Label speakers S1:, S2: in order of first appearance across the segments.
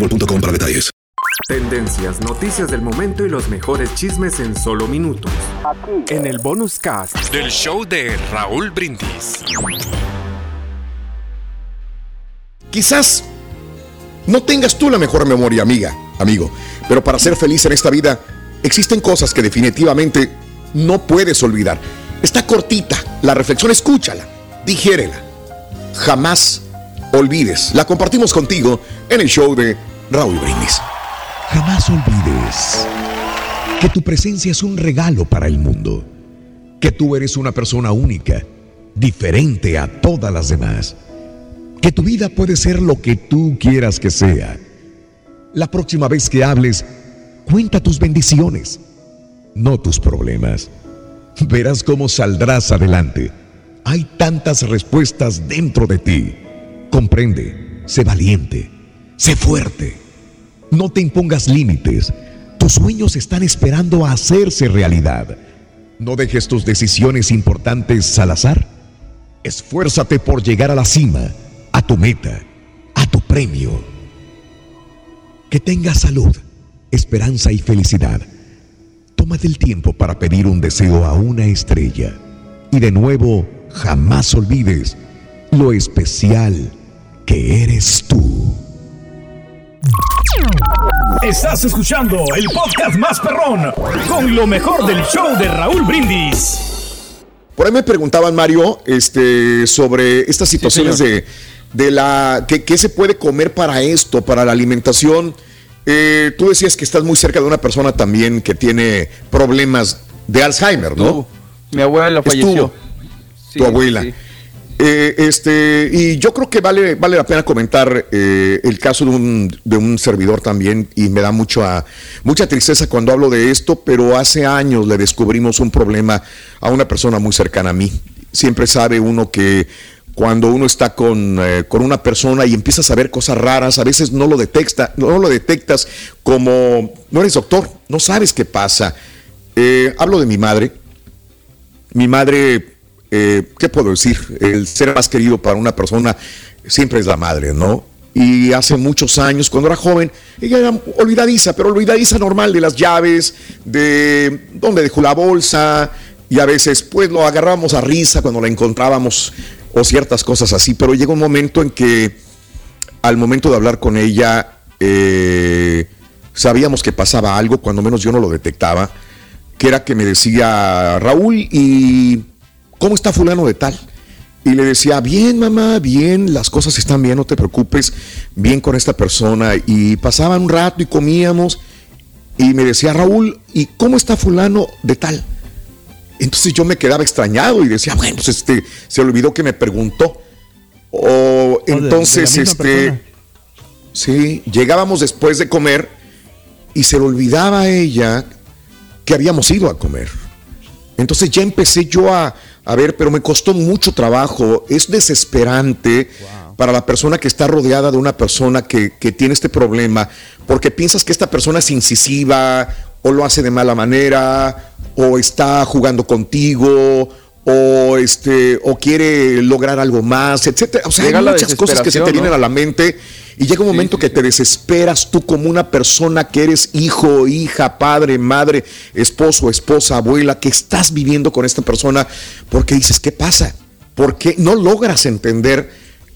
S1: boostmobile.com para detalles.
S2: Tendencias, noticias del momento y los mejores chismes en solo minutos. En el bonus cast del show de Raúl Brindis.
S3: Quizás no tengas tú la mejor memoria, amiga, amigo, pero para ser feliz en esta vida existen cosas que definitivamente no puedes olvidar. Está cortita, la reflexión escúchala, digiérela. Jamás olvides. La compartimos contigo en el show de Raúl Brindis.
S4: Jamás olvides que tu presencia es un regalo para el mundo, que tú eres una persona única, diferente a todas las demás, que tu vida puede ser lo que tú quieras que sea. La próxima vez que hables, cuenta tus bendiciones, no tus problemas. Verás cómo saldrás adelante. Hay tantas respuestas dentro de ti. Comprende, sé valiente Sé fuerte. No te impongas límites. Tus sueños están esperando a hacerse realidad. No dejes tus decisiones importantes al azar. Esfuérzate por llegar a la cima, a tu meta, a tu premio. Que tengas salud, esperanza y felicidad. Tómate el tiempo para pedir un deseo a una estrella. Y de nuevo, jamás olvides lo especial que eres tú.
S5: Estás escuchando el podcast más perrón con lo mejor del show de Raúl Brindis.
S3: Por ahí me preguntaban, Mario, este, sobre estas situaciones de, de, la. ¿qué, se puede comer para esto, para la alimentación? Eh, tú decías que estás muy cerca de una persona también que tiene problemas de Alzheimer, ¿no?
S6: mi abuela falleció.
S3: tu abuela. Eh, este, y yo creo que vale, vale la pena comentar eh, el caso de un, de un, servidor también, y me da mucha, mucha tristeza cuando hablo de esto, pero hace años le descubrimos un problema a una persona muy cercana a mí. Siempre sabe uno que cuando uno está con, eh, con una persona y empiezas a ver cosas raras, a veces no lo, detecta, no lo detectas como no eres doctor, no sabes qué pasa. hablo de mi madre. Mi madre eh, ¿qué puedo decir? El ser más querido para una persona siempre es la madre, ¿no? Y hace muchos años, cuando era joven, ella era olvidadiza, pero olvidadiza normal de las llaves, de dónde dejó la bolsa, y a veces pues lo agarrábamos a risa cuando la encontrábamos o ciertas cosas así, pero llegó un momento en que al momento de hablar con ella eh, sabíamos que pasaba algo, cuando menos yo no lo detectaba, que era que me decía Raúl y ¿cómo está fulano de tal? Y le decía, bien mamá, bien, las cosas están bien, no te preocupes, bien con esta persona. Y pasaban un rato y comíamos y me decía, Raúl, ¿y cómo está fulano de tal? Entonces yo me quedaba extrañado y decía, bueno, pues este, se olvidó que me preguntó. O entonces, este, sí, llegábamos después de comer y se le olvidaba a ella que habíamos ido a comer. Entonces ya empecé yo a, a ver, pero me costó mucho trabajo. Es desesperante para la persona que está rodeada de una persona que, tiene este problema, porque piensas que esta persona es incisiva o lo hace de mala manera o está jugando contigo o este o quiere lograr algo más, etcétera. O sea, hay muchas cosas que se te vienen a la mente y llega un momento que te desesperas tú como una persona que eres hijo, hija, padre, madre, esposo, esposa, abuela, que estás viviendo con esta persona porque dices, ¿qué pasa? Porque no logras entender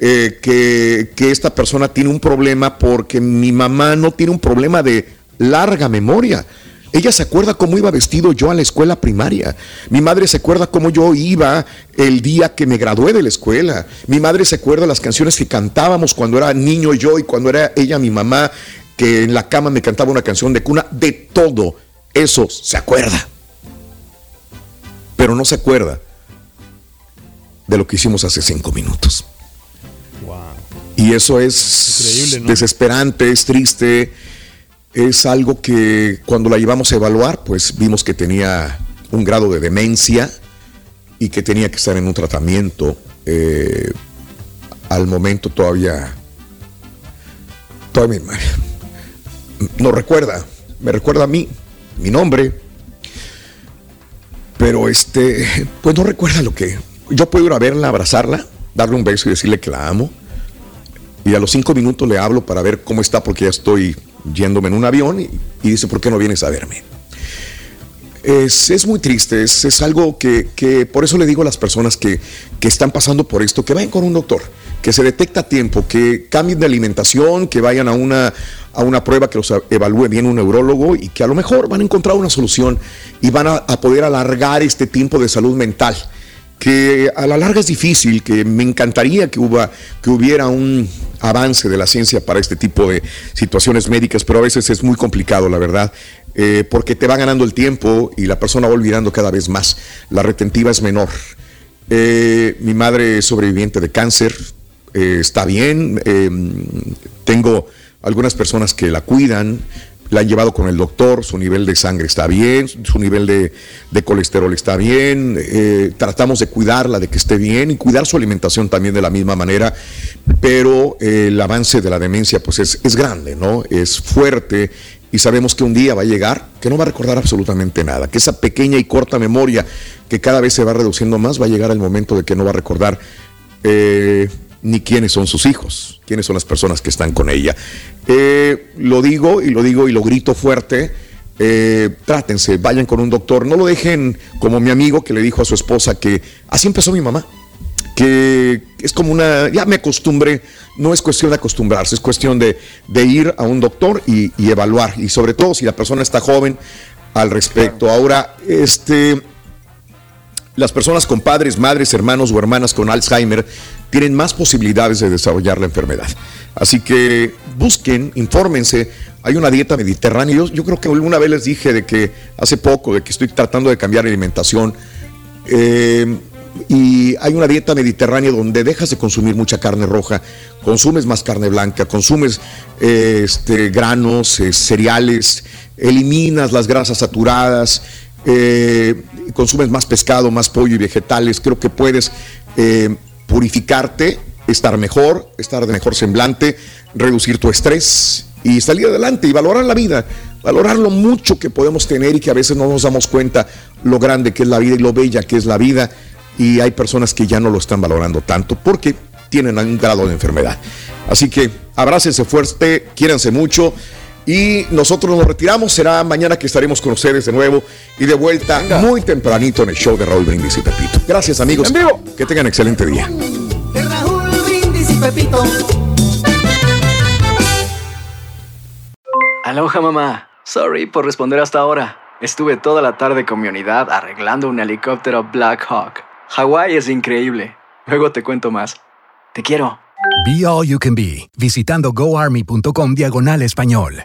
S3: eh, que, que esta persona tiene un problema porque mi mamá no tiene un problema de larga memoria. Ella se acuerda cómo iba vestido yo a la escuela primaria. Mi madre se acuerda cómo yo iba el día que me gradué de la escuela. Mi madre se acuerda las canciones que cantábamos cuando era niño yo y cuando era ella mi mamá, que en la cama me cantaba una canción de cuna. De todo eso se acuerda. Pero no se acuerda de lo que hicimos hace cinco minutos. Y eso es desesperante, es triste, es algo que cuando la llevamos a evaluar, pues vimos que tenía un grado de demencia y que tenía que estar en un tratamiento. Eh, al momento todavía, todavía no recuerda, me recuerda a mí, mi nombre, pero este, pues no recuerda lo que. Yo puedo ir a verla, abrazarla, darle un beso y decirle que la amo y a los cinco minutos le hablo para ver cómo está porque ya estoy yéndome en un avión y, dice, ¿por qué no vienes a verme? Es, muy triste, es, algo que, por eso le digo a las personas que, están pasando por esto, que vayan con un doctor, que se detecta a tiempo, que cambien de alimentación, que vayan a una, a una prueba que los evalúe bien un neurólogo y que a lo mejor van a encontrar una solución y van a, a poder alargar este tiempo de salud mental que a la larga es difícil, que me encantaría que, que hubiera un avance de la ciencia para este tipo de situaciones médicas, pero a veces es muy complicado, la verdad, eh, porque te va ganando el tiempo y la persona va olvidando cada vez más. La retentiva es menor. Eh, mi madre es sobreviviente de cáncer, eh, está bien, tengo algunas personas que la cuidan, la han llevado con el doctor, su nivel de sangre está bien, su nivel de, colesterol está bien, eh, tratamos de cuidarla, de que esté bien y cuidar su alimentación también de la misma manera, pero eh, el avance de la demencia pues es, es grande, ¿no? Es fuerte y sabemos que un día va a llegar que no va a recordar absolutamente nada, que esa pequeña y corta memoria que cada vez se va reduciendo más va a llegar el momento de que no va a recordar eh, ni quiénes son sus hijos, quiénes son las personas que están con ella. Eh, lo digo y lo digo y lo grito fuerte. Eh, trátense, vayan con un doctor, no lo dejen como mi amigo que le dijo a su esposa que así empezó mi mamá, que es como una, ya me acostumbré, no es cuestión de acostumbrarse, es cuestión de, ir a un doctor y, y, evaluar, y sobre todo si la persona está joven al respecto. Ahora, este, las personas con padres, madres, hermanos o hermanas con Alzheimer tienen más posibilidades de desarrollar la enfermedad. Así que busquen, infórmense. Hay una dieta mediterránea. Yo, creo que alguna vez les dije de que hace poco, de que estoy tratando de cambiar alimentación. Eh, y hay una dieta mediterránea donde dejas de consumir mucha carne roja, consumes más carne blanca, consumes eh, este, granos, eh, cereales, eliminas las grasas saturadas, consumes más pescado, más pollo y vegetales, creo que puedes purificarte, estar mejor, estar de mejor semblante, reducir tu estrés y salir adelante y valorar la vida, valorar lo mucho que podemos tener y que a veces no nos damos cuenta lo grande que es la vida y lo bella que es la vida y hay personas que ya no lo están valorando tanto porque tienen un grado de enfermedad. Así que abrácense fuerte, quiéranse mucho y nosotros nos retiramos. Será mañana que estaremos con ustedes de nuevo y de vuelta muy tempranito en el show de Raúl Brindis y Pepito. Gracias, amigos. Que tengan excelente día. Raúl Brindis y
S7: Pepito. Aloha, mamá. Sorry por responder hasta ahora. Estuve toda la tarde con mi unidad arreglando un helicóptero Black Hawk. Hawái es increíble. Luego te cuento más. Te quiero.
S8: Be All You Can Be, visitando goarmy.com diagonal español.